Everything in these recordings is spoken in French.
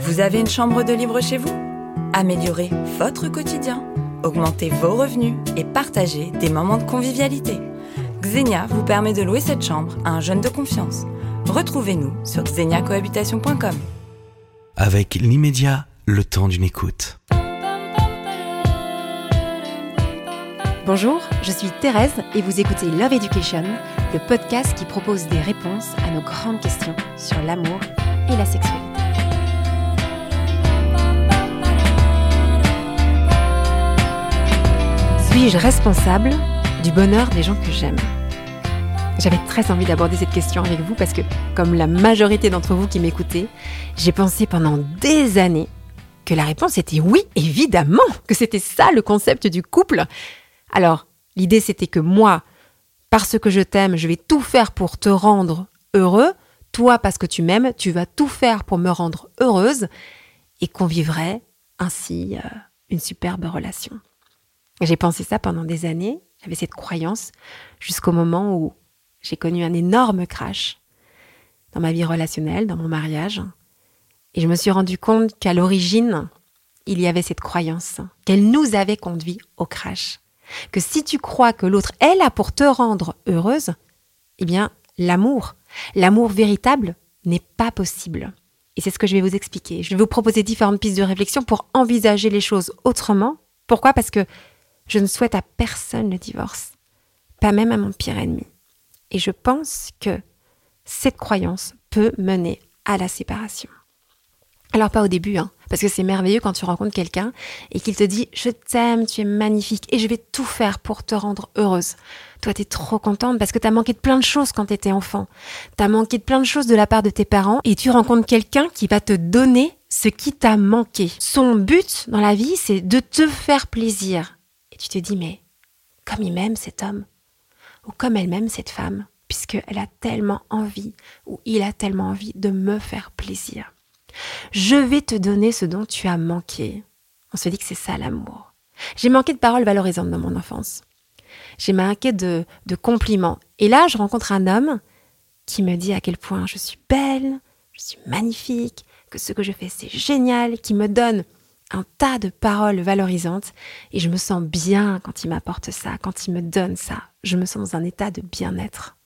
Vous avez une chambre de libre chez vous? Améliorez votre quotidien, augmentez vos revenus et partagez des moments de convivialité. Xenia vous permet de louer cette chambre à un jeune de confiance. Retrouvez-nous sur xeniacohabitation.com. Avec l'immédiat, le temps d'une écoute. Bonjour, je suis Thérèse et vous écoutez Love Education, le podcast qui propose des réponses à nos grandes questions sur l'amour et la sexualité. Suis-je responsable du bonheur des gens que j'aime? J'avais très envie d'aborder cette question avec vous parce que, comme la majorité d'entre vous qui m'écoutez, j'ai pensé pendant des années que la réponse était oui, évidemment, que c'était ça le concept du couple. Alors, l'idée c'était que moi, parce que je t'aime, je vais tout faire pour te rendre heureux. Toi, parce que tu m'aimes, tu vas tout faire pour me rendre heureuse et qu'on vivrait ainsi euh, une superbe relation. J'ai pensé ça pendant des années, j'avais cette croyance, jusqu'au moment où j'ai connu un énorme crash dans ma vie relationnelle, dans mon mariage. Et je me suis rendu compte qu'à l'origine, il y avait cette croyance, qu'elle nous avait conduit au crash. Que si tu crois que l'autre est là pour te rendre heureuse, eh bien, l'amour, l'amour véritable n'est pas possible. Et c'est ce que je vais vous expliquer. Je vais vous proposer différentes pistes de réflexion pour envisager les choses autrement. Pourquoi? Parce que je ne souhaite à personne le divorce, pas même à mon pire ennemi. Et je pense que cette croyance peut mener à la séparation. Alors pas au début, hein, parce que c'est merveilleux quand tu rencontres quelqu'un et qu'il te dit je t'aime, tu es magnifique et je vais tout faire pour te rendre heureuse. Toi, tu es trop contente parce que tu as manqué de plein de choses quand tu étais enfant. Tu as manqué de plein de choses de la part de tes parents et tu rencontres quelqu'un qui va te donner ce qui t'a manqué. Son but dans la vie, c'est de te faire plaisir tu te dis, mais comme il m'aime cet homme, ou comme elle m'aime cette femme, puisqu'elle a tellement envie, ou il a tellement envie de me faire plaisir. Je vais te donner ce dont tu as manqué. On se dit que c'est ça l'amour. J'ai manqué de paroles valorisantes dans mon enfance. J'ai manqué de, de compliments. Et là, je rencontre un homme qui me dit à quel point je suis belle, je suis magnifique, que ce que je fais c'est génial, qui me donne un tas de paroles valorisantes et je me sens bien quand il m'apporte ça, quand il me donne ça. Je me sens dans un état de bien-être.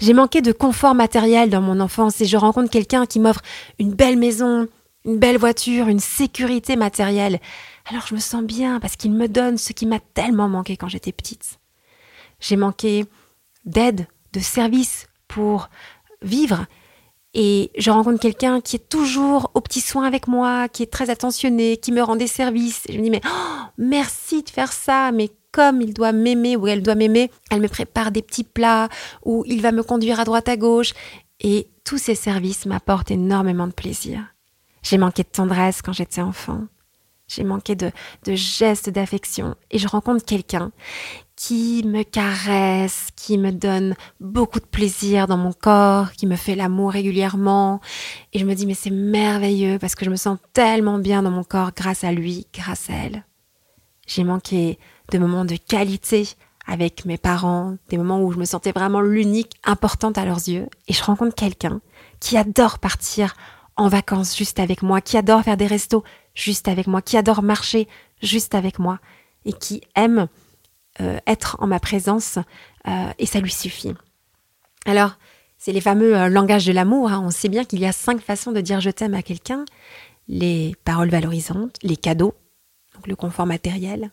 J'ai manqué de confort matériel dans mon enfance et je rencontre quelqu'un qui m'offre une belle maison, une belle voiture, une sécurité matérielle. Alors je me sens bien parce qu'il me donne ce qui m'a tellement manqué quand j'étais petite. J'ai manqué d'aide, de service pour vivre et je rencontre quelqu'un qui est toujours au petit soin avec moi, qui est très attentionné, qui me rend des services. Je me dis, mais oh, merci de faire ça, mais comme il doit m'aimer ou elle doit m'aimer, elle me prépare des petits plats ou il va me conduire à droite à gauche. Et tous ces services m'apportent énormément de plaisir. J'ai manqué de tendresse quand j'étais enfant. J'ai manqué de gestes d'affection. Et je rencontre quelqu'un qui me caresse, qui me donne beaucoup de plaisir dans mon corps, qui me fait l'amour régulièrement. Et je me dis, mais c'est merveilleux parce que je me sens tellement bien dans mon corps grâce à lui, grâce à elle. J'ai manqué de moments de qualité avec mes parents, des moments où je me sentais vraiment l'unique importante à leurs yeux. Et je rencontre quelqu'un qui adore partir en vacances juste avec moi, qui adore faire des restos juste avec moi, qui adore marcher juste avec moi et qui aime être en ma présence euh, et ça lui suffit. Alors, c'est les fameux euh, langages de l'amour. Hein. On sait bien qu'il y a cinq façons de dire je t'aime à quelqu'un. Les paroles valorisantes, les cadeaux, le confort matériel,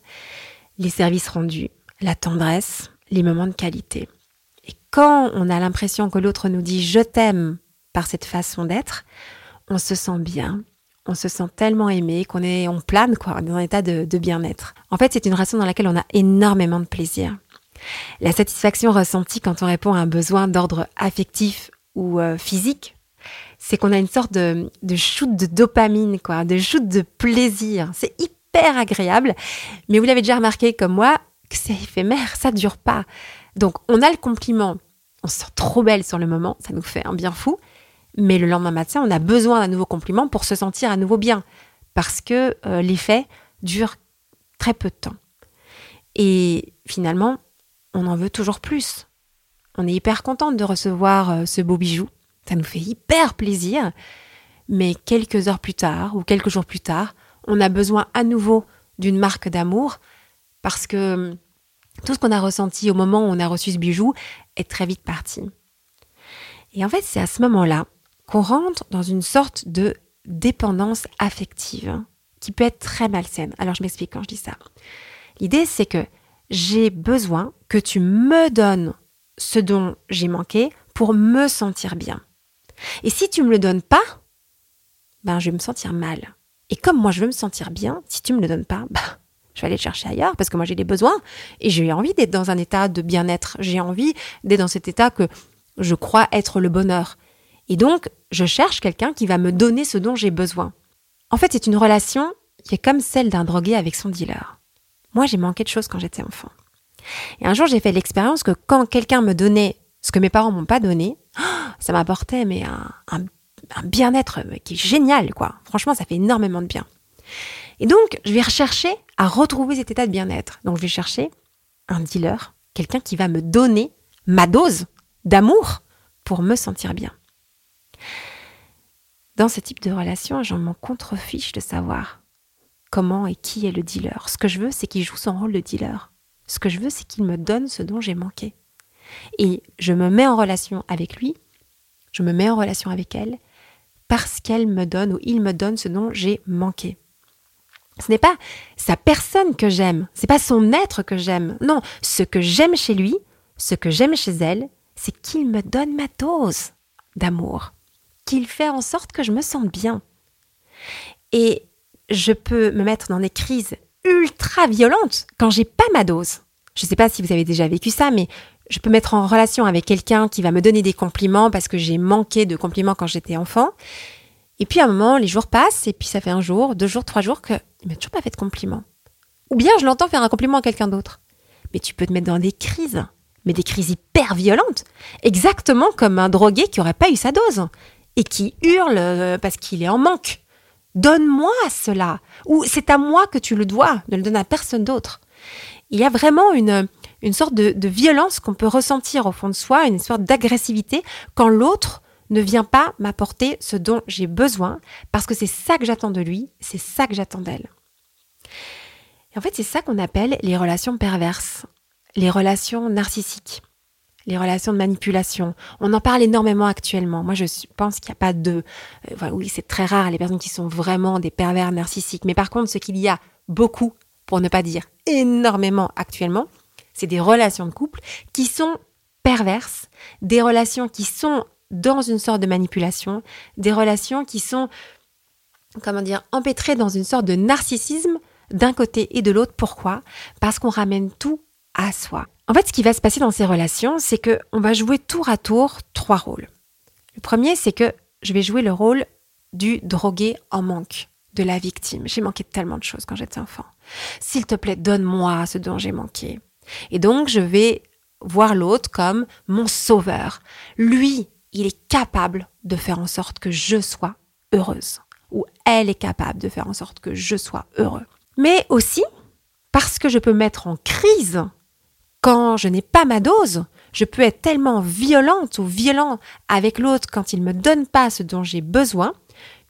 les services rendus, la tendresse, les moments de qualité. Et quand on a l'impression que l'autre nous dit je t'aime par cette façon d'être, on se sent bien, on se sent tellement aimé qu'on est, on plane quoi, dans un état de, bien-être. En fait, c'est une relation dans laquelle on a énormément de plaisir. La satisfaction ressentie quand on répond à un besoin d'ordre affectif ou euh, physique, c'est qu'on a une sorte de, de shoot de dopamine, quoi, de shoot de plaisir. C'est hyper agréable, mais vous l'avez déjà remarqué comme moi, que c'est éphémère, ça dure pas. Donc, on a le compliment, on se sent trop belle sur le moment, ça nous fait un bien fou, mais le lendemain matin, on a besoin d'un nouveau compliment pour se sentir à nouveau bien, parce que euh, l'effet dure très peu de temps. Et finalement, on en veut toujours plus. On est hyper contente de recevoir euh, ce beau bijou, ça nous fait hyper plaisir, mais quelques heures plus tard ou quelques jours plus tard, on a besoin à nouveau d'une marque d'amour parce que hum, tout ce qu'on a ressenti au moment où on a reçu ce bijou est très vite parti. Et en fait, c'est à ce moment-là qu'on rentre dans une sorte de dépendance affective qui peut être très malsaine. Alors je m'explique quand je dis ça. L'idée, c'est que j'ai besoin que tu me donnes ce dont j'ai manqué pour me sentir bien. Et si tu me le donnes pas, ben je vais me sentir mal. Et comme moi je veux me sentir bien, si tu me le donnes pas, ben je vais aller le chercher ailleurs parce que moi j'ai des besoins et j'ai envie d'être dans un état de bien-être. J'ai envie d'être dans cet état que je crois être le bonheur. Et donc, je cherche quelqu'un qui va me donner ce dont j'ai besoin. En fait, c'est une relation qui est comme celle d'un drogué avec son dealer. Moi, j'ai manqué de choses quand j'étais enfant. Et un jour, j'ai fait l'expérience que quand quelqu'un me donnait ce que mes parents m'ont pas donné, ça m'apportait un, bien-être qui est génial, quoi. Franchement, ça fait énormément de bien. Et donc, je vais rechercher à retrouver cet état de bien-être. Donc, je vais chercher un dealer, quelqu'un qui va me donner ma dose d'amour pour me sentir bien. Dans ce type de relation, j'en m'en contrefiche de savoir comment et qui est le dealer. Ce que je veux, c'est qu'il joue son rôle de dealer. Ce que je veux, c'est qu'il me donne ce dont j'ai manqué. Et je me mets en relation avec lui, je me mets en relation avec elle, parce qu'elle me donne ou il me donne ce dont j'ai manqué. Ce n'est pas sa personne que j'aime, c'est pas son être que j'aime. Non, ce que j'aime chez lui, ce que j'aime chez elle, c'est qu'il me donne ma dose d'amour, qu'il fait en sorte que je me sente bien. Et je peux me mettre dans des crises ultra violentes quand j'ai pas ma dose. Je ne sais pas si vous avez déjà vécu ça, mais je peux mettre en relation avec quelqu'un qui va me donner des compliments parce que j'ai manqué de compliments quand j'étais enfant. Et puis à un moment, les jours passent, et puis ça fait un jour, deux jours, trois jours qu'il m'a toujours pas fait de compliments. Ou bien je l'entends faire un compliment à quelqu'un d'autre. Mais tu peux te mettre dans des crises, mais des crises hyper violentes, exactement comme un drogué qui aurait pas eu sa dose et qui hurle euh, parce qu'il est en manque. Donne-moi cela. Ou c'est à moi que tu le dois, ne le donne à personne d'autre. Il y a vraiment une, une sorte de, de violence qu'on peut ressentir au fond de soi, une sorte d'agressivité quand l'autre ne vient pas m'apporter ce dont j'ai besoin, parce que c'est ça que j'attends de lui, c'est ça que j'attends d'elle. Et en fait, c'est ça qu'on appelle les relations perverses, les relations narcissiques, les relations de manipulation. On en parle énormément actuellement. Moi, je pense qu'il n'y a pas de... Euh, oui, c'est très rare les personnes qui sont vraiment des pervers narcissiques. Mais par contre, ce qu'il y a beaucoup, pour ne pas dire énormément actuellement, c'est des relations de couple qui sont perverses, des relations qui sont dans une sorte de manipulation, des relations qui sont, comment dire, empêtrées dans une sorte de narcissisme d'un côté et de l'autre. Pourquoi? Parce qu'on ramène tout soi. En fait, ce qui va se passer dans ces relations, c'est que on va jouer tour à tour trois rôles. Le premier, c'est que je vais jouer le rôle du drogué en manque, de la victime. J'ai manqué tellement de choses quand j'étais enfant. S'il te plaît, donne-moi ce dont j'ai manqué. Et donc, je vais voir l'autre comme mon sauveur. Lui, il est capable de faire en sorte que je sois heureuse. Ou elle est capable de faire en sorte que je sois heureux. Mais aussi, parce que je peux mettre en crise quand je n'ai pas ma dose, je peux être tellement violente ou violent avec l'autre quand il ne me donne pas ce dont j'ai besoin,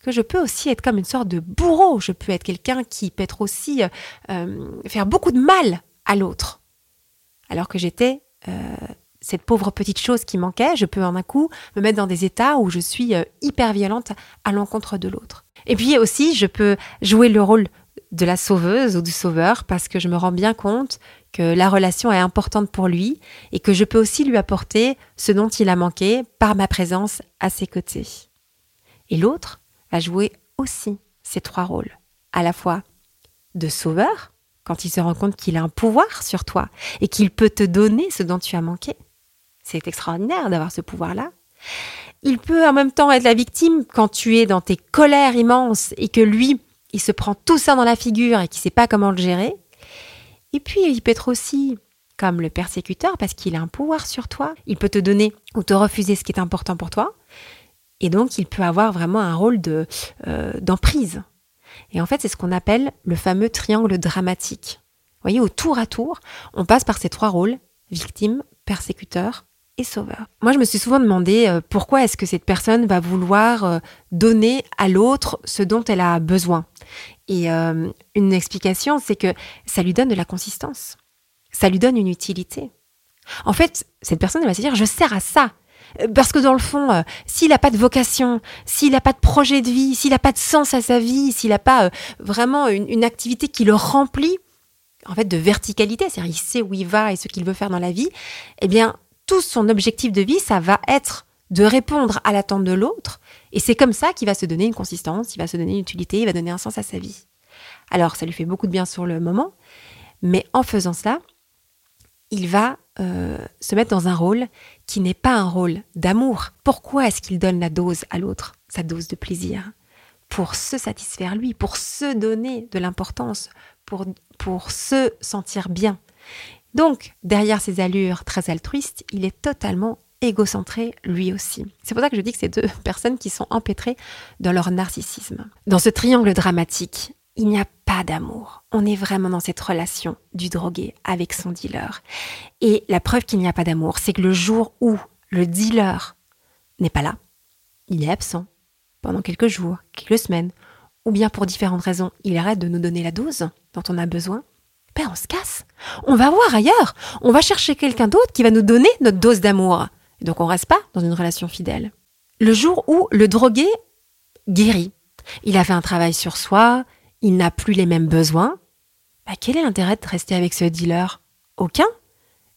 que je peux aussi être comme une sorte de bourreau. Je peux être quelqu'un qui peut être aussi euh, euh, faire beaucoup de mal à l'autre. Alors que j'étais euh, cette pauvre petite chose qui manquait, je peux en un coup me mettre dans des états où je suis hyper violente à l'encontre de l'autre. Et puis aussi, je peux jouer le rôle de la sauveuse ou du sauveur parce que je me rends bien compte que la relation est importante pour lui et que je peux aussi lui apporter ce dont il a manqué par ma présence à ses côtés. Et l'autre va jouer aussi ces trois rôles, à la fois de sauveur, quand il se rend compte qu'il a un pouvoir sur toi et qu'il peut te donner ce dont tu as manqué. C'est extraordinaire d'avoir ce pouvoir-là. Il peut en même temps être la victime quand tu es dans tes colères immenses et que lui, il se prend tout ça dans la figure et qui sait pas comment le gérer. Et puis, il peut être aussi comme le persécuteur parce qu'il a un pouvoir sur toi. Il peut te donner ou te refuser ce qui est important pour toi. Et donc, il peut avoir vraiment un rôle de euh, d'emprise. Et en fait, c'est ce qu'on appelle le fameux triangle dramatique. Vous voyez, au tour à tour, on passe par ces trois rôles victime, persécuteur sauveur. Moi, je me suis souvent demandé euh, pourquoi est-ce que cette personne va vouloir euh, donner à l'autre ce dont elle a besoin? Et euh, une explication, c'est que ça lui donne de la consistance. Ça lui donne une utilité. En fait, cette personne va se dire, je sers à ça. Parce que dans le fond, s'il n'a pas de vocation, s'il n'a pas de projet de vie, s'il n'a pas de sens à sa vie, s'il n'a pas vraiment une, une activité qui le remplit, en fait, de verticalité, c'est-à-dire il sait où il va et ce qu'il veut faire dans la vie, eh bien, tout son objectif de vie, ça va être de répondre à l'attente de l'autre. Et c'est comme ça qu'il va se donner une consistance, il va se donner une utilité, il va donner un sens à sa vie. Alors, ça lui fait beaucoup de bien sur le moment, mais en faisant cela, il va euh, se mettre dans un rôle qui n'est pas un rôle d'amour. Pourquoi est-ce qu'il donne la dose à l'autre, sa dose de plaisir? Pour se satisfaire lui, pour se donner de l'importance, pour, pour se sentir bien. Donc, derrière ces allures très altruistes, il est totalement égocentré lui aussi. C'est pour ça que je dis que c'est deux personnes qui sont empêtrées dans leur narcissisme. Dans ce triangle dramatique, il n'y a pas d'amour. On est vraiment dans cette relation du drogué avec son dealer. Et la preuve qu'il n'y a pas d'amour, c'est que le jour où le dealer n'est pas là, il est absent pendant quelques jours, quelques semaines, ou bien pour différentes raisons, il arrête de nous donner la dose dont on a besoin, on se casse. On va voir ailleurs. On va chercher quelqu'un d'autre qui va nous donner notre dose d'amour. Donc on reste pas dans une relation fidèle. Le jour où le drogué guérit, il a fait un travail sur soi, il n'a plus les mêmes besoins, ben quel est l'intérêt de rester avec ce dealer? Aucun.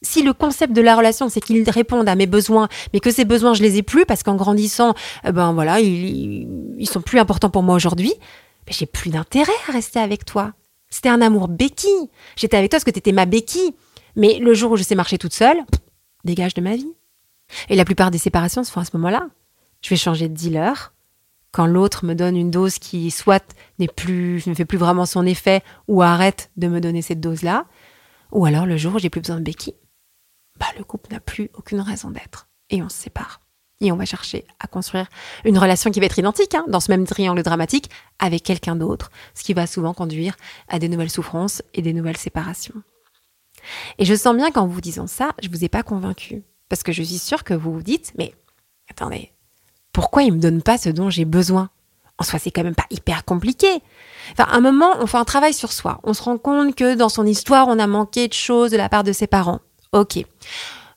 Si le concept de la relation, c'est qu'il réponde à mes besoins, mais que ces besoins, je les ai plus parce qu'en grandissant, eh ben voilà, ils, ils sont plus importants pour moi aujourd'hui, j'ai plus d'intérêt à rester avec toi. C'était un amour béquille. J'étais avec toi parce que tu étais ma béquille. Mais le jour où je sais marcher toute seule, dégage de ma vie. Et la plupart des séparations se font à ce moment-là. Je vais changer de dealer. Quand l'autre me donne une dose qui soit n'est plus, ne fait plus vraiment son effet ou arrête de me donner cette dose-là. Ou alors le jour où j'ai plus besoin de béquille, bah, le couple n'a plus aucune raison d'être. Et on se sépare et on va chercher à construire une relation qui va être identique hein, dans ce même triangle dramatique avec quelqu'un d'autre, ce qui va souvent conduire à des nouvelles souffrances et des nouvelles séparations. Et je sens bien qu'en vous disant ça, je vous ai pas convaincu parce que je suis sûre que vous vous dites mais attendez, pourquoi il me donne pas ce dont j'ai besoin? En soi, c'est quand même pas hyper compliqué. Enfin, à un moment, on fait un travail sur soi. On se rend compte que dans son histoire, on a manqué de choses de la part de ses parents. Ok.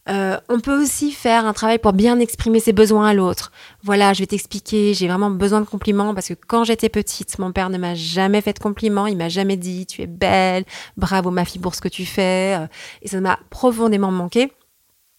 Euh, on peut aussi faire un travail pour bien exprimer ses besoins à l'autre. Voilà, je vais t'expliquer, j'ai vraiment besoin de compliments parce que quand j'étais petite, mon père ne m'a jamais fait de compliments, il m'a jamais dit tu es belle, bravo ma fille pour ce que tu fais, euh, et ça m'a profondément manqué.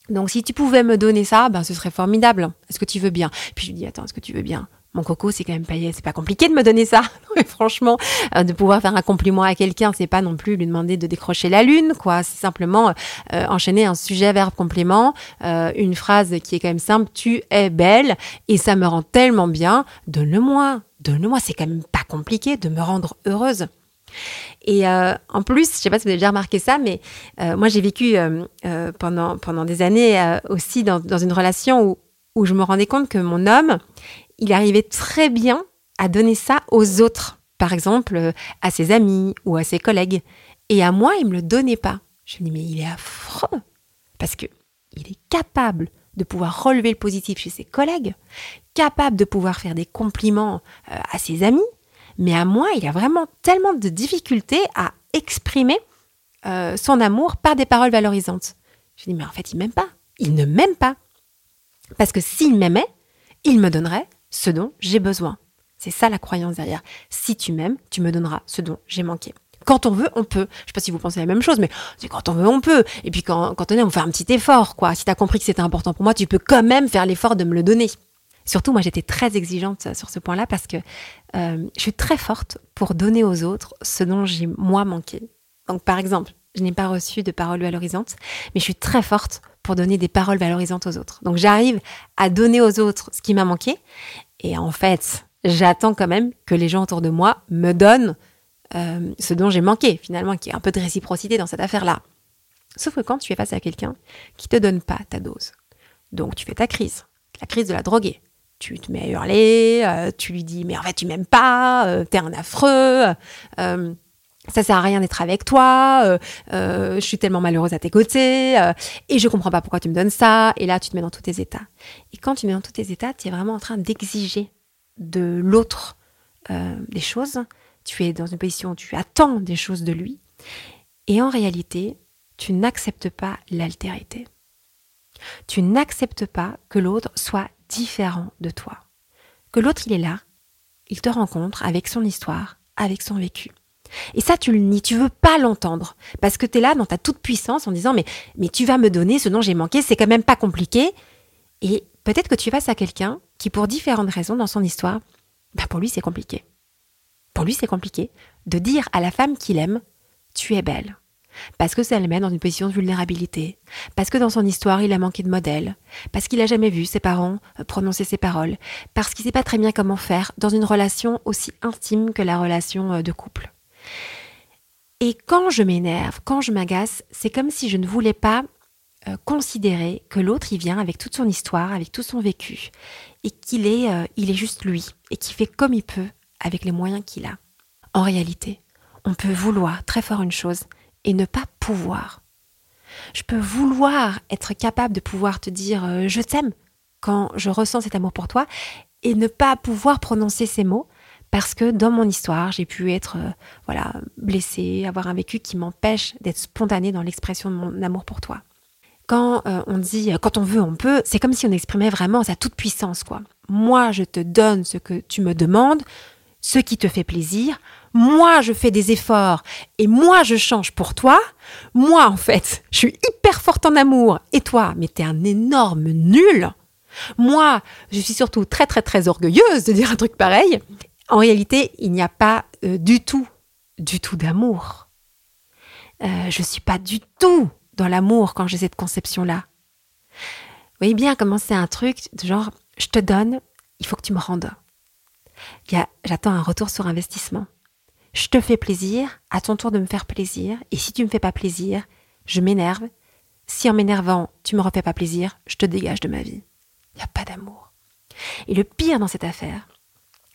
Donc si tu pouvais me donner ça, ben ce serait formidable. Est-ce que tu veux bien? Puis je lui dis attends, est-ce que tu veux bien? Mon coco, c'est quand même pas, c'est pas compliqué de me donner ça. franchement, euh, de pouvoir faire un compliment à quelqu'un, c'est pas non plus lui demander de décrocher la lune, quoi. C'est simplement euh, enchaîner un sujet, verbe, complément, euh, une phrase qui est quand même simple. Tu es belle et ça me rend tellement bien. Donne-le-moi, donne-le-moi. C'est quand même pas compliqué de me rendre heureuse. Et en plus, je sais pas si vous avez déjà remarqué ça, mais moi j'ai vécu pendant pendant des années aussi dans, dans une relation où où je me rendais compte que mon homme, il arrivait très bien à donner ça aux autres, par exemple euh, à ses amis ou à ses collègues. Et à moi, il me le donnait pas. Je me dis mais il est affreux parce que il est capable de pouvoir relever le positif chez ses collègues, capable de pouvoir faire des compliments euh, à ses amis, mais à moi, il a vraiment tellement de difficultés à exprimer euh, son amour par des paroles valorisantes. Je dis mais en fait, il m'aime pas. Il ne m'aime pas. Parce que s'il m'aimait, il me donnerait ce dont j'ai besoin. C'est ça la croyance derrière. Si tu m'aimes, tu me donneras ce dont j'ai manqué. Quand on veut, on peut. Je sais pas si vous pensez la même chose, mais c'est quand on veut, on peut. Et puis quand, on est, on fait un petit effort, quoi. Si tu as compris que c'était important pour moi, tu peux quand même faire l'effort de me le donner. Surtout, moi, j'étais très exigeante sur ce point-là parce que euh, je suis très forte pour donner aux autres ce dont j'ai moi manqué. Donc, par exemple, je n'ai pas reçu de paroles valorisantes, mais je suis très forte pour donner des paroles valorisantes aux autres. Donc j'arrive à donner aux autres ce qui m'a manqué. Et en fait, j'attends quand même que les gens autour de moi me donnent euh, ce dont j'ai manqué, finalement, qui est un peu de réciprocité dans cette affaire-là. Sauf que quand tu es face à quelqu'un qui te donne pas ta dose, donc tu fais ta crise, la crise de la droguée, tu te mets à hurler, euh, tu lui dis mais en fait tu m'aimes pas, euh, t'es un affreux, ça sert à rien d'être avec toi, euh, euh, je suis tellement malheureuse à tes côtés, euh, et je comprends pas pourquoi tu me donnes ça, et là tu te mets dans tous tes états. Et quand tu mets dans tous tes états, tu es vraiment en train d'exiger de l'autre des choses, tu es dans une position où tu attends des choses de lui, et en réalité, tu n'acceptes pas l'altérité. Tu n'acceptes pas que l'autre soit différent de toi. Que l'autre, il est là, il te rencontre avec son histoire, avec son vécu. Et ça, tu le nies, tu veux pas l'entendre. Parce que tu es là dans ta toute puissance en disant, mais, tu vas me donner ce dont j'ai manqué, c'est quand même pas compliqué. Et peut-être que tu vas à quelqu'un qui, pour différentes raisons dans son histoire, bah pour lui, c'est compliqué. Pour lui, c'est compliqué de dire à la femme qu'il aime, tu es belle. Parce que ça le met dans une position de vulnérabilité. Parce que dans son histoire, il a manqué de modèle. Parce qu'il n'a jamais vu ses parents euh, prononcer ses paroles. Parce qu'il ne sait pas très bien comment faire dans une relation aussi intime que la relation euh, de couple. Et quand je m'énerve, quand je m'agace, c'est comme si je ne voulais pas euh, considérer que l'autre, il vient avec toute son histoire, avec tout son vécu, et qu'il est, euh, il est juste lui, et qu'il fait comme il peut avec les moyens qu'il a. En réalité, on peut vouloir très fort une chose et ne pas pouvoir. Je peux vouloir être capable de pouvoir te dire euh, je t'aime quand je ressens cet amour pour toi et ne pas pouvoir prononcer ces mots parce que dans mon histoire, j'ai pu être euh, voilà, blessée, avoir un vécu qui m'empêche d'être spontanée dans l'expression de mon amour pour toi. Quand euh, on dit euh, quand on veut, on peut, c'est comme si on exprimait vraiment sa toute puissance quoi. Moi, je te donne ce que tu me demandes, ce qui te fait plaisir. Moi, je fais des efforts et moi, je change pour toi. Moi, en fait, je suis hyper forte en amour et toi, mais t'es un énorme nul. Moi, je suis surtout très très très orgueilleuse de dire un truc pareil en réalité, il n'y a pas euh, du tout, du tout d'amour. Euh, je ne suis pas du tout dans l'amour quand j'ai cette conception-là. Vous voyez bien comment c'est un truc de genre, je te donne, il faut que tu me rendes. J'attends un retour sur investissement. Je te fais plaisir, à ton tour de me faire plaisir, et si tu me fais pas plaisir, je m'énerve. Si en m'énervant, tu me refais pas plaisir, je te dégage de ma vie. Il n'y a pas d'amour. Et le pire dans cette affaire,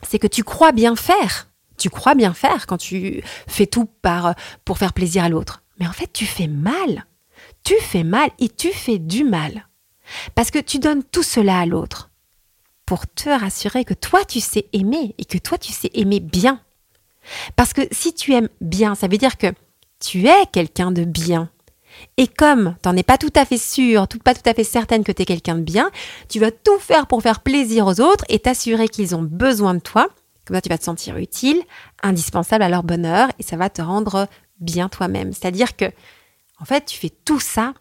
c'est que tu crois bien faire. Tu crois bien faire quand tu fais tout par, pour faire plaisir à l'autre. Mais en fait, tu fais mal. Tu fais mal et tu fais du mal. Parce que tu donnes tout cela à l'autre pour te rassurer que toi, tu sais aimer et que toi, tu sais aimer bien. Parce que si tu aimes bien, ça veut dire que tu es quelqu'un de bien. Et comme tu n'en es pas tout à fait sûr, pas tout à fait certaine que tu es quelqu'un de bien, tu vas tout faire pour faire plaisir aux autres et t'assurer qu'ils ont besoin de toi. Comme ça, tu vas te sentir utile, indispensable à leur bonheur et ça va te rendre bien toi-même. C'est-à-dire que, en fait, tu fais tout ça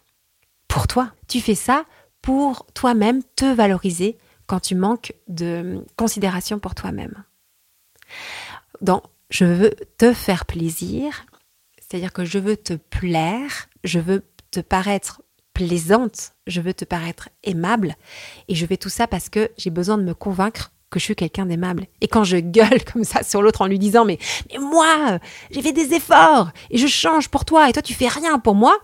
pour toi. Tu fais ça pour toi-même te valoriser quand tu manques de considération pour toi-même. Donc, je veux te faire plaisir, c'est-à-dire que je veux te plaire, je veux te paraître plaisante, je veux te paraître aimable, et je fais tout ça parce que j'ai besoin de me convaincre que je suis quelqu'un d'aimable. Et quand je gueule comme ça sur l'autre en lui disant mais, mais moi, j'ai fait des efforts et je change pour toi et toi tu fais rien pour moi,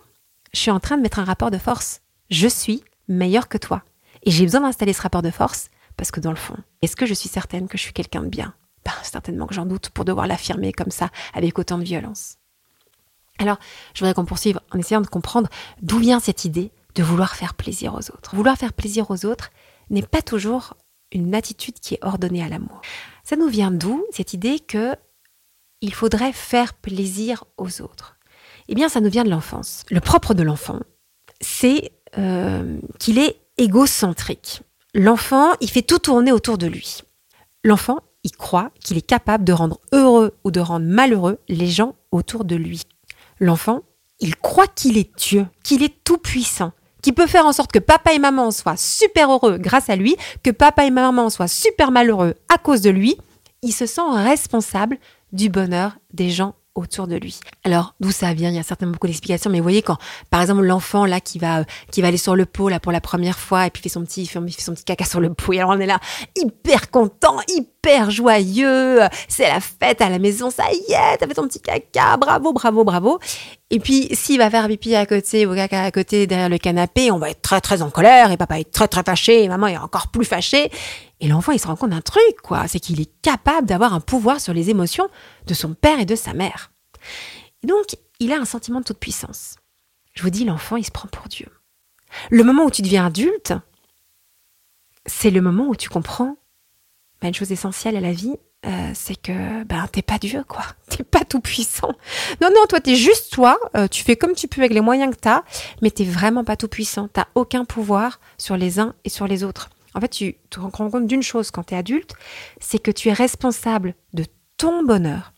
je suis en train de mettre un rapport de force. Je suis meilleur que toi. Et j'ai besoin d'installer ce rapport de force parce que dans le fond, est-ce que je suis certaine que je suis quelqu'un de bien? Ben, Certainement que j'en doute pour devoir l'affirmer comme ça avec autant de violence. Alors, je voudrais qu'on poursuive en essayant de comprendre d'où vient cette idée de vouloir faire plaisir aux autres. Vouloir faire plaisir aux autres n'est pas toujours une attitude qui est ordonnée à l'amour. Ça nous vient d'où cette idée que il faudrait faire plaisir aux autres? Eh bien, ça nous vient de l'enfance. Le propre de l'enfant, c'est euh, qu'il est égocentrique. L'enfant, il fait tout tourner autour de lui. L'enfant, il croit qu'il est capable de rendre heureux ou de rendre malheureux les gens autour de lui. L'enfant, il croit qu'il est Dieu, qu'il est tout puissant, qu'il peut faire en sorte que papa et maman soient super heureux grâce à lui, que papa et maman soient super malheureux à cause de lui. Il se sent responsable du bonheur des gens autour de lui. Alors d'où ça vient? Il y a certainement beaucoup d'explications, mais vous voyez quand, par exemple, l'enfant là qui va qui va aller sur le pot là pour la première fois et puis fait son petit fait, son petit caca sur le pot et alors on est là hyper content, hyper joyeux, c'est la fête à la maison, ça y est, t'as fait ton petit caca, bravo, bravo, bravo. Et puis s'il va faire pipi à côté ou caca à côté derrière le canapé, on va être très très en colère et papa est très très fâché et maman est encore plus fâchée. Et l'enfant, il se rend compte d'un truc, quoi. C'est qu'il est capable d'avoir un pouvoir sur les émotions de son père et de sa mère. Donc, il a un sentiment de toute puissance. Je vous dis, l'enfant, il se prend pour Dieu. Le moment où tu deviens adulte, c'est le moment où tu comprends bah, une chose essentielle à la vie, euh, c'est que ben t'es pas Dieu quoi, t'es pas tout puissant. Non non, toi t'es juste toi, euh, tu fais comme tu peux avec les moyens que t'as, mais t'es vraiment pas tout puissant. T'as aucun pouvoir sur les uns et sur les autres. En fait, tu te rends compte d'une chose quand t'es adulte, c'est que tu es responsable de ton bonheur,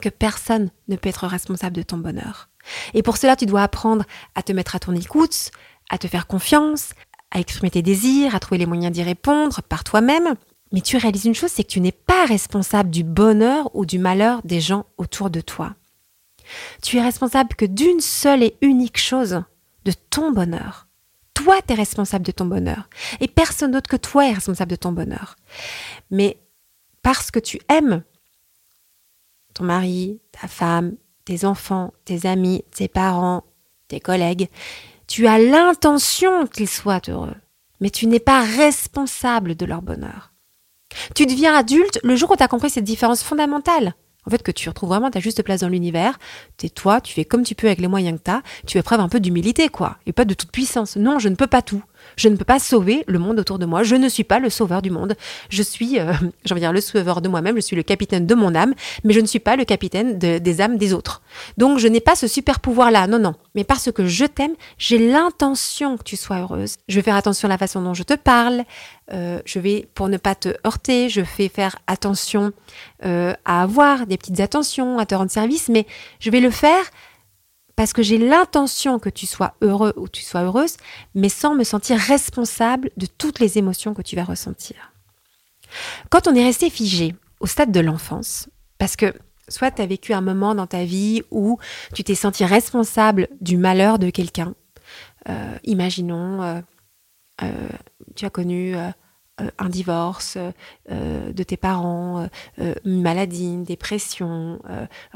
que personne ne peut être responsable de ton bonheur. Et pour cela, tu dois apprendre à te mettre à ton écoute, à te faire confiance, à exprimer tes désirs, à trouver les moyens d'y répondre par toi-même. Mais tu réalises une chose, c'est que tu n'es pas responsable du bonheur ou du malheur des gens autour de toi. Tu es responsable que d'une seule et unique chose, de ton bonheur. Toi, tu es responsable de ton bonheur. Et personne d'autre que toi est responsable de ton bonheur. Mais parce que tu aimes ton mari, ta femme, tes enfants, tes amis, tes parents, tes collègues, tu as l'intention qu'ils soient heureux, mais tu n'es pas responsable de leur bonheur. Tu deviens adulte le jour où tu as compris cette différence fondamentale. En fait, que tu retrouves vraiment ta juste place dans l'univers. T'es toi, tu fais comme tu peux avec les moyens que tu as. Tu fais preuve un peu d'humilité, quoi. Et pas de toute puissance. Non, je ne peux pas tout. Je ne peux pas sauver le monde autour de moi. Je ne suis pas le sauveur du monde. Je suis, euh, de dire, le sauveur de moi-même. Je suis le capitaine de mon âme, mais je ne suis pas le capitaine des âmes des autres. Donc, je n'ai pas ce super pouvoir-là. Non, non. Mais parce que je t'aime, j'ai l'intention que tu sois heureuse. Je vais faire attention à la façon dont je te parle. Euh, je vais, pour ne pas te heurter, je fais faire attention euh, à avoir des petites attentions, à te rendre service, mais je vais le faire parce que j'ai l'intention que tu sois heureux ou tu sois heureuse, mais sans me sentir responsable de toutes les émotions que tu vas ressentir. Quand on est resté figé au stade de l'enfance, parce que soit tu as vécu un moment dans ta vie où tu t'es senti responsable du malheur de quelqu'un, euh, imaginons, euh, euh, tu as connu un divorce euh, de tes parents, euh, une maladie, une dépression,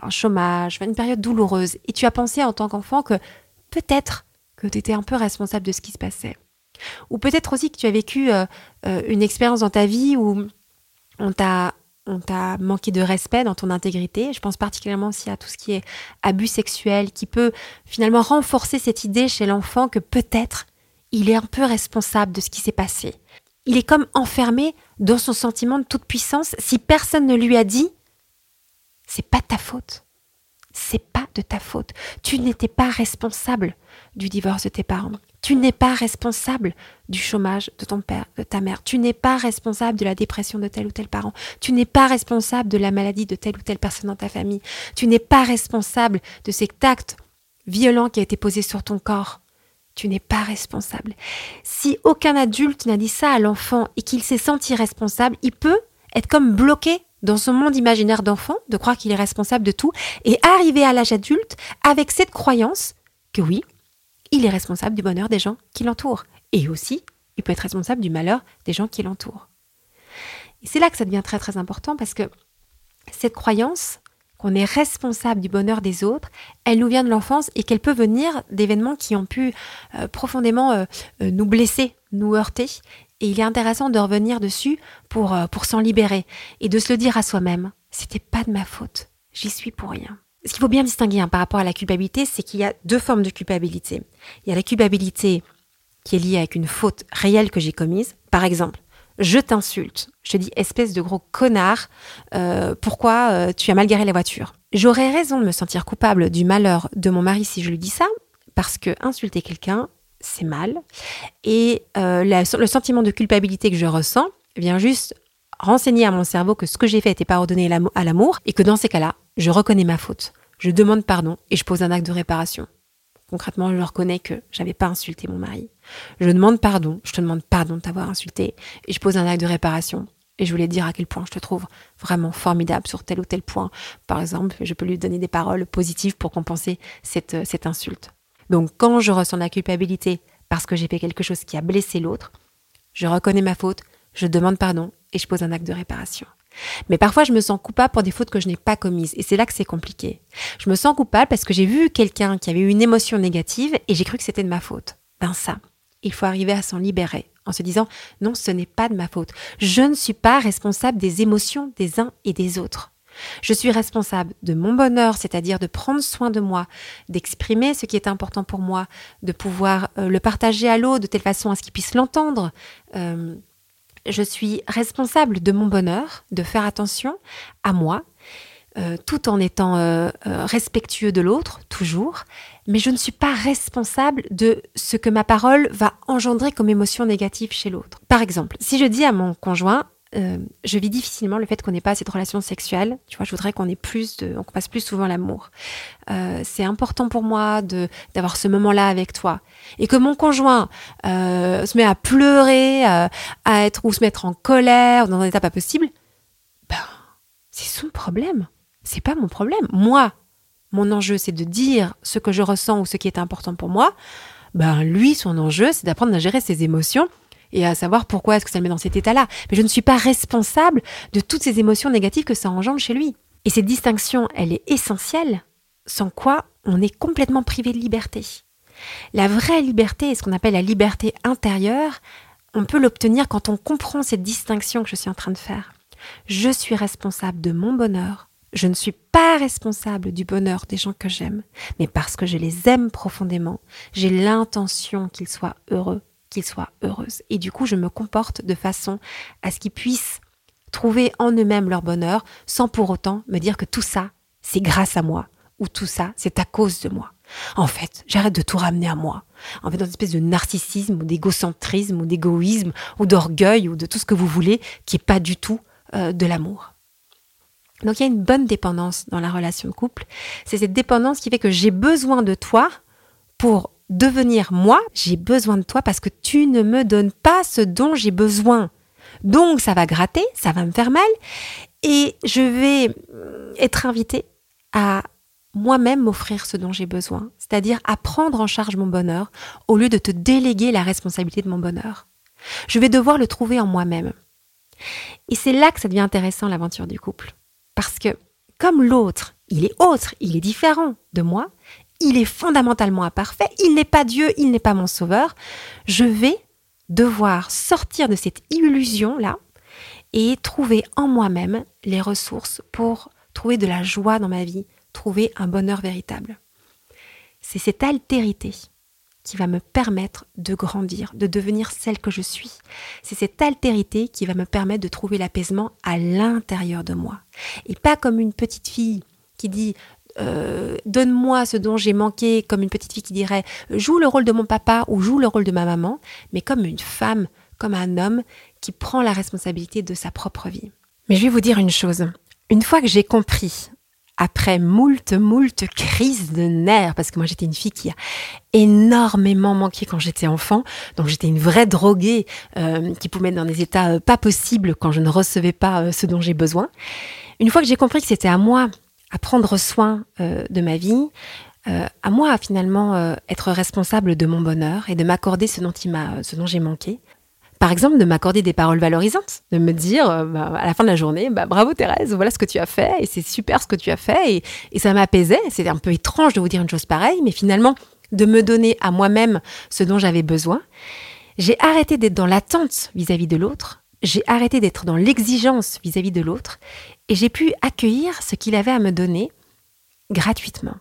un chômage, une période douloureuse. Et tu as pensé en tant qu'enfant que peut-être que tu étais un peu responsable de ce qui se passait. Ou peut-être aussi que tu as vécu une expérience dans ta vie où on t'a on t'a manqué de respect dans ton intégrité. Je pense particulièrement aussi à tout ce qui est abus sexuel, qui peut finalement renforcer cette idée chez l'enfant que peut-être il est un peu responsable de ce qui s'est passé il est comme enfermé dans son sentiment de toute puissance. Si personne ne lui a dit, c'est pas ta faute. C'est pas de ta faute. Tu n'étais pas responsable du divorce de tes parents. Tu n'es pas responsable du chômage de ton père, de ta mère. Tu n'es pas responsable de la dépression de tel ou tel parent. Tu n'es pas responsable de la maladie de telle ou telle personne dans ta famille. Tu n'es pas responsable de cet acte violent qui a été posé sur ton corps. Tu n'es pas responsable. Si aucun adulte n'a dit ça à l'enfant et qu'il s'est senti responsable, il peut être comme bloqué dans son monde imaginaire d'enfant, de croire qu'il est responsable de tout, et arriver à l'âge adulte avec cette croyance que oui, il est responsable du bonheur des gens qui l'entourent. Et aussi, il peut être responsable du malheur des gens qui l'entourent. C'est là que ça devient très très important parce que cette croyance, qu'on est responsable du bonheur des autres, elle nous vient de l'enfance et qu'elle peut venir d'événements qui ont pu euh, profondément euh, euh, nous blesser, nous heurter. Et il est intéressant de revenir dessus pour, s'en libérer et de se le dire à soi-même. C'était pas de ma faute. J'y suis pour rien. Ce qu'il faut bien distinguer hein, par rapport à la culpabilité, c'est qu'il y a deux formes de culpabilité. Il y a la culpabilité qui est liée avec une faute réelle que j'ai commise. Par exemple, je t'insulte. Je te dis, espèce de gros connard, euh, pourquoi euh, tu as mal garé la voiture? J'aurais raison de me sentir coupable du malheur de mon mari si je lui dis ça, parce que insulter quelqu'un, c'est mal. Et euh, le sentiment de culpabilité que je ressens vient juste renseigner à mon cerveau que ce que j'ai fait n'était pas ordonné à l'amour, et que dans ces cas-là, je reconnais ma faute. Je demande pardon et je pose un acte de réparation. Concrètement, je reconnais que j'avais pas insulté mon mari. Je demande pardon, je te demande pardon de t'avoir insulté et je pose un acte de réparation. Et je voulais dire à quel point je te trouve vraiment formidable sur tel ou tel point. Par exemple, je peux lui donner des paroles positives pour compenser cette, cette insulte. Donc quand je ressens la culpabilité parce que j'ai fait quelque chose qui a blessé l'autre, je reconnais ma faute, je demande pardon et je pose un acte de réparation. Mais parfois, je me sens coupable pour des fautes que je n'ai pas commises. Et c'est là que c'est compliqué. Je me sens coupable parce que j'ai vu quelqu'un qui avait eu une émotion négative et j'ai cru que c'était de ma faute. Ben ça, il faut arriver à s'en libérer en se disant non, ce n'est pas de ma faute. Je ne suis pas responsable des émotions des uns et des autres. Je suis responsable de mon bonheur, c'est-à-dire de prendre soin de moi, d'exprimer ce qui est important pour moi, de pouvoir euh, le partager à l'autre de telle façon à ce qu'il puisse l'entendre. Euh, je suis responsable de mon bonheur, de faire attention à moi, euh, tout en étant respectueux de l'autre, toujours, mais je ne suis pas responsable de ce que ma parole va engendrer comme émotion négative chez l'autre. Par exemple, si je dis à mon conjoint, euh, je vis difficilement le fait qu'on n'ait pas assez de relations sexuelles. Tu vois, je voudrais qu'on ait plus de, on passe plus souvent l'amour. Euh, c'est important pour moi de d'avoir ce moment-là avec toi. Et que mon conjoint euh, se met à pleurer, à être ou se mettre en colère, dans un état pas possible, ben c'est son problème. C'est pas mon problème. Moi, mon enjeu, c'est de dire ce que je ressens ou ce qui est important pour moi. Ben lui, son enjeu, c'est d'apprendre à gérer ses émotions et à savoir pourquoi est-ce que ça le met dans cet état-là. Mais je ne suis pas responsable de toutes ces émotions négatives que ça engendre chez lui. Et cette distinction, elle est essentielle, sans quoi on est complètement privé de liberté. La vraie liberté, ce qu'on appelle la liberté intérieure, on peut l'obtenir quand on comprend cette distinction que je suis en train de faire. Je suis responsable de mon bonheur. Je ne suis pas responsable du bonheur des gens que j'aime, mais parce que je les aime profondément, j'ai l'intention qu'ils soient heureux qu'ils soient heureuses. Et du coup, je me comporte de façon à ce qu'ils puissent trouver en eux-mêmes leur bonheur sans pour autant me dire que tout ça, c'est grâce à moi ou tout ça, c'est à cause de moi. En fait, j'arrête de tout ramener à moi. En fait, dans une espèce de narcissisme ou d'égocentrisme ou d'égoïsme ou d'orgueil ou de tout ce que vous voulez qui est pas du tout euh, de l'amour. Donc il y a une bonne dépendance dans la relation de couple. C'est cette dépendance qui fait que j'ai besoin de toi pour devenir moi, j'ai besoin de toi parce que tu ne me donnes pas ce dont j'ai besoin. Donc ça va gratter, ça va me faire mal et je vais être invitée à moi-même m'offrir ce dont j'ai besoin, c'est-à-dire à prendre en charge mon bonheur au lieu de te déléguer la responsabilité de mon bonheur. Je vais devoir le trouver en moi-même. Et c'est là que ça devient intéressant l'aventure du couple. Parce que comme l'autre, il est autre, il est différent de moi, il est fondamentalement imparfait, il n'est pas Dieu, il n'est pas mon sauveur, je vais devoir sortir de cette illusion-là et trouver en moi-même les ressources pour trouver de la joie dans ma vie, trouver un bonheur véritable. C'est cette altérité qui va me permettre de grandir, de devenir celle que je suis. C'est cette altérité qui va me permettre de trouver l'apaisement à l'intérieur de moi. Et pas comme une petite fille qui dit euh, donne-moi ce dont j'ai manqué, comme une petite fille qui dirait joue le rôle de mon papa ou joue le rôle de ma maman, mais comme une femme, comme un homme qui prend la responsabilité de sa propre vie. Mais je vais vous dire une chose. Une fois que j'ai compris, après moult, moult crises de nerfs, parce que moi j'étais une fille qui a énormément manqué quand j'étais enfant, donc j'étais une vraie droguée euh, qui pouvait mettre dans des états euh, pas possibles quand je ne recevais pas ce dont j'ai besoin. Une fois que j'ai compris que c'était à moi à prendre soin euh, de ma vie, euh, à moi finalement euh, être responsable de mon bonheur et de m'accorder ce dont dont j'ai manqué. Par exemple, de m'accorder des paroles valorisantes, de me dire bah, à la fin de la journée, bah, bravo Thérèse, voilà ce que tu as fait et c'est super ce que tu as fait et, et ça m'apaisait. C'est un peu étrange de vous dire une chose pareille, mais finalement de me donner à moi-même ce dont j'avais besoin. J'ai arrêté d'être dans l'attente vis-à-vis de l'autre. J'ai arrêté d'être dans l'exigence vis-à-vis de l'autre et j'ai pu accueillir ce qu'il avait à me donner gratuitement.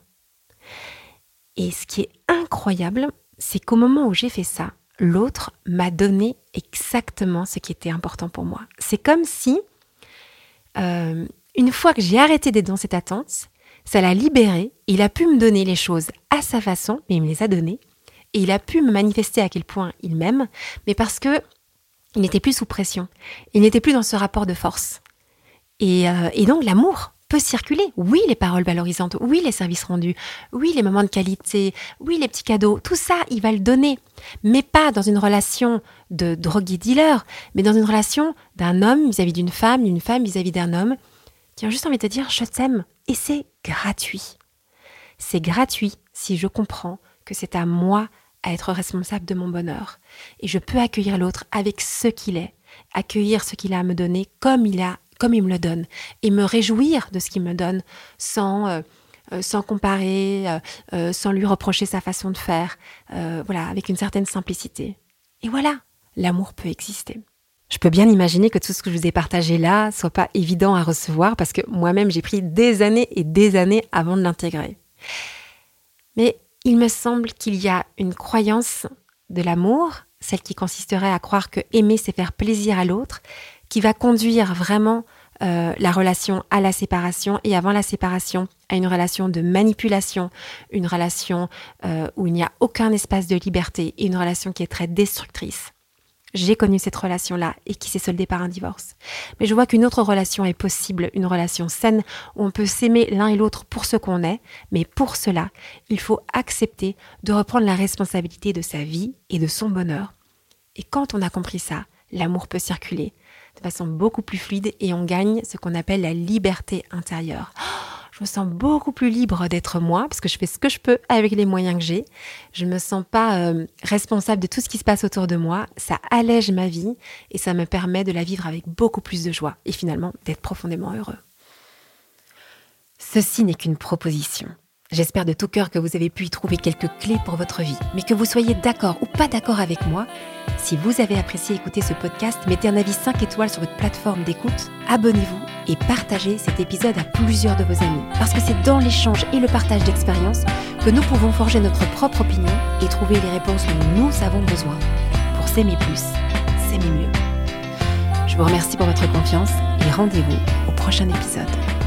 Et ce qui est incroyable, c'est qu'au moment où j'ai fait ça, l'autre m'a donné exactement ce qui était important pour moi. C'est comme si, euh, une fois que j'ai arrêté d'être dans cette attente, ça l'a libéré, il a pu me donner les choses à sa façon, mais il me les a données, et il a pu me manifester à quel point il m'aime, mais parce que il n'était plus sous pression, il n'était plus dans ce rapport de force. Euh, et, donc l'amour peut circuler. Oui, les paroles valorisantes, oui, les services rendus, oui, les moments de qualité, oui, les petits cadeaux, tout ça, il va le donner. Mais pas dans une relation de drogue-dealer, mais dans une relation d'un homme vis-à-vis d'une femme, d'une femme vis-à-vis d'un homme, qui a juste envie de dire je t'aime. Et c'est gratuit. C'est gratuit si je comprends que c'est à moi à être responsable de mon bonheur. Et je peux accueillir l'autre avec ce qu'il est, accueillir ce qu'il a à me donner comme il a comme il me le donne et me réjouir de ce qu'il me donne sans, euh, euh, sans comparer, euh, sans lui reprocher sa façon de faire, voilà, avec une certaine simplicité. Et voilà, l'amour peut exister. Je peux bien imaginer que tout ce que je vous ai partagé là soit pas évident à recevoir parce que moi-même j'ai pris des années et des années avant de l'intégrer. Mais il me semble qu'il y a une croyance de l'amour, celle qui consisterait à croire que aimer c'est faire plaisir à l'autre, qui va conduire vraiment euh, la relation à la séparation et avant la séparation à une relation de manipulation, une relation euh, où il n'y a aucun espace de liberté et une relation qui est très destructrice. J'ai connu cette relation-là et qui s'est soldée par un divorce. Mais je vois qu'une autre relation est possible, une relation saine où on peut s'aimer l'un et l'autre pour ce qu'on est, mais pour cela, il faut accepter de reprendre la responsabilité de sa vie et de son bonheur. Et quand on a compris ça, l'amour peut circuler de façon beaucoup plus fluide et on gagne ce qu'on appelle la liberté intérieure. Je me sens beaucoup plus libre d'être moi parce que je fais ce que je peux avec les moyens que j'ai. Je ne me sens pas euh, responsable de tout ce qui se passe autour de moi. Ça allège ma vie et ça me permet de la vivre avec beaucoup plus de joie et finalement d'être profondément heureux. Ceci n'est qu'une proposition. J'espère de tout cœur que vous avez pu y trouver quelques clés pour votre vie, mais que vous soyez d'accord ou pas d'accord avec moi. Si vous avez apprécié écouter ce podcast, mettez un avis 5 étoiles sur votre plateforme d'écoute, abonnez-vous et partagez cet épisode à plusieurs de vos amis. Parce que c'est dans l'échange et le partage d'expériences que nous pouvons forger notre propre opinion et trouver les réponses dont nous avons besoin. Pour s'aimer plus, s'aimer mieux. Je vous remercie pour votre confiance et rendez-vous au prochain épisode.